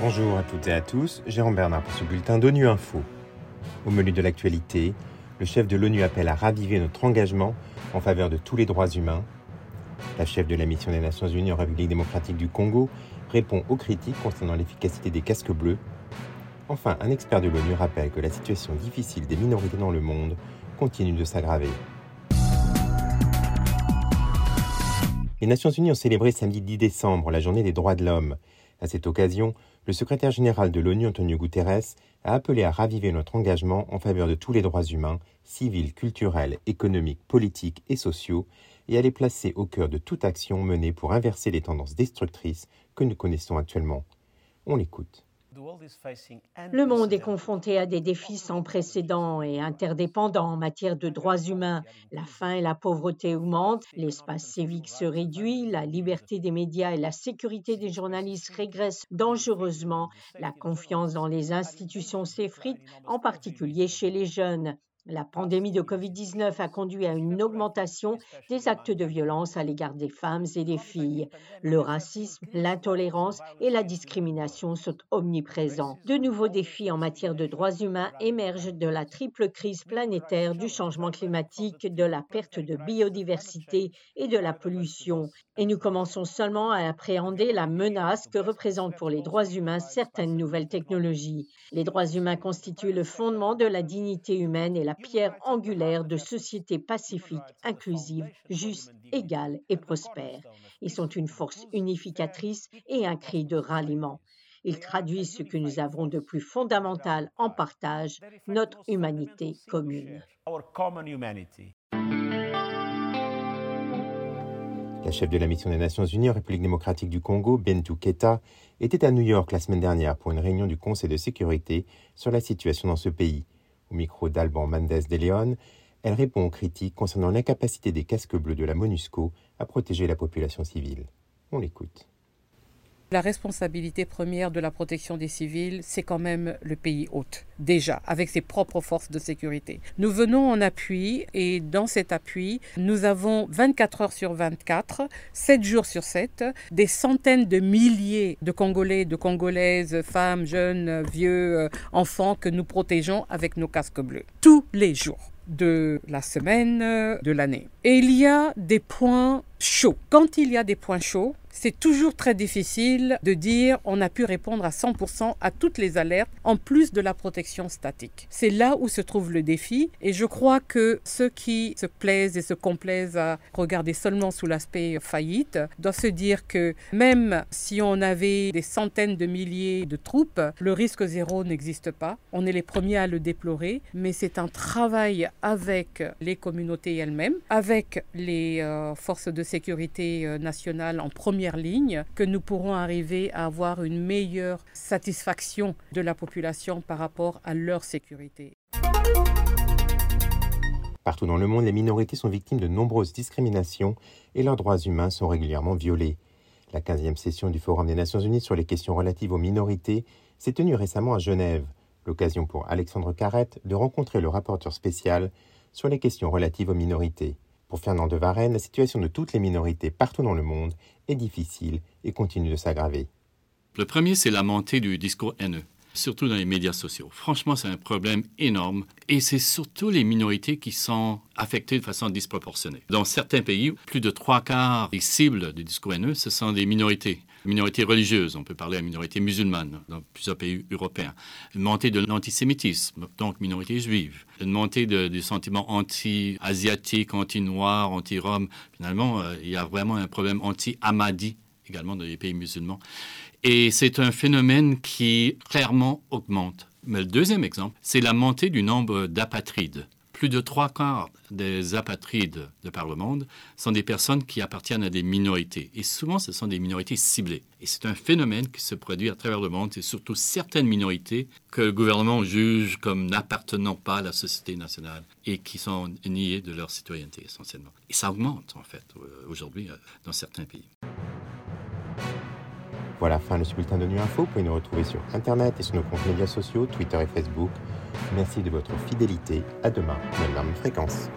Bonjour à toutes et à tous, Jérôme Bernard pour ce bulletin d'ONU Info. Au menu de l'actualité, le chef de l'ONU appelle à raviver notre engagement en faveur de tous les droits humains. La chef de la mission des Nations Unies en République démocratique du Congo répond aux critiques concernant l'efficacité des casques bleus. Enfin, un expert de l'ONU rappelle que la situation difficile des minorités dans le monde continue de s'aggraver. Les Nations Unies ont célébré samedi 10 décembre la journée des droits de l'homme. À cette occasion, le secrétaire général de l'ONU, Antonio Guterres, a appelé à raviver notre engagement en faveur de tous les droits humains, civils, culturels, économiques, politiques et sociaux, et à les placer au cœur de toute action menée pour inverser les tendances destructrices que nous connaissons actuellement. On l'écoute. Le monde est confronté à des défis sans précédent et interdépendants en matière de droits humains. La faim et la pauvreté augmentent, l'espace civique se réduit, la liberté des médias et la sécurité des journalistes régressent dangereusement, la confiance dans les institutions s'effrite, en particulier chez les jeunes. La pandémie de Covid-19 a conduit à une augmentation des actes de violence à l'égard des femmes et des filles. Le racisme, l'intolérance et la discrimination sont omniprésents. De nouveaux défis en matière de droits humains émergent de la triple crise planétaire du changement climatique, de la perte de biodiversité et de la pollution. Et nous commençons seulement à appréhender la menace que représentent pour les droits humains certaines nouvelles technologies. Les droits humains constituent le fondement de la dignité humaine et la pierre angulaire de sociétés pacifiques, inclusives, justes, égales et prospères. Ils sont une force unificatrice et un cri de ralliement. Ils traduisent ce que nous avons de plus fondamental en partage, notre humanité commune. La chef de la mission des Nations Unies en République démocratique du Congo, Bentou Keta, était à New York la semaine dernière pour une réunion du Conseil de sécurité sur la situation dans ce pays. Au micro d'Alban Mendes de Leon, elle répond aux critiques concernant l'incapacité des casques bleus de la MONUSCO à protéger la population civile. On l'écoute. La responsabilité première de la protection des civils, c'est quand même le pays hôte, déjà, avec ses propres forces de sécurité. Nous venons en appui et dans cet appui, nous avons 24 heures sur 24, 7 jours sur 7, des centaines de milliers de Congolais, de Congolaises, femmes, jeunes, vieux, enfants que nous protégeons avec nos casques bleus, tous les jours de la semaine, de l'année. Et il y a des points chauds. Quand il y a des points chauds, c'est toujours très difficile de dire on a pu répondre à 100% à toutes les alertes en plus de la protection statique. C'est là où se trouve le défi et je crois que ceux qui se plaisent et se complaisent à regarder seulement sous l'aspect faillite doivent se dire que même si on avait des centaines de milliers de troupes, le risque zéro n'existe pas. On est les premiers à le déplorer, mais c'est un travail avec les communautés elles-mêmes, avec les euh, forces de sécurité euh, nationale en première ligne que nous pourrons arriver à avoir une meilleure satisfaction de la population par rapport à leur sécurité. Partout dans le monde, les minorités sont victimes de nombreuses discriminations et leurs droits humains sont régulièrement violés. La 15e session du Forum des Nations Unies sur les questions relatives aux minorités s'est tenue récemment à Genève, l'occasion pour Alexandre Carrette de rencontrer le rapporteur spécial sur les questions relatives aux minorités. Pour Fernand de Varenne, la situation de toutes les minorités partout dans le monde est difficile et continue de s'aggraver. Le premier, c'est la montée du discours haineux, surtout dans les médias sociaux. Franchement, c'est un problème énorme et c'est surtout les minorités qui sont affectées de façon disproportionnée. Dans certains pays, plus de trois quarts des cibles du discours haineux, ce sont des minorités minorités religieuses, on peut parler à minorité musulmane dans plusieurs pays européens, une montée de l'antisémitisme, donc minorité juive, une montée de, du sentiment anti-asiatique, anti-noir, anti-rome. Finalement, euh, il y a vraiment un problème anti-amadi également dans les pays musulmans. Et c'est un phénomène qui clairement augmente. Mais le deuxième exemple, c'est la montée du nombre d'apatrides plus de trois quarts des apatrides de par le monde sont des personnes qui appartiennent à des minorités. Et souvent, ce sont des minorités ciblées. Et c'est un phénomène qui se produit à travers le monde. C'est surtout certaines minorités que le gouvernement juge comme n'appartenant pas à la société nationale et qui sont niées de leur citoyenneté essentiellement. Et ça augmente, en fait, aujourd'hui euh, dans certains pays. Voilà, fin de ce bulletin de Nuit Info. Vous pouvez nous retrouver sur Internet et sur nos comptes médias sociaux, Twitter et Facebook. Merci de votre fidélité. À demain, même fréquence.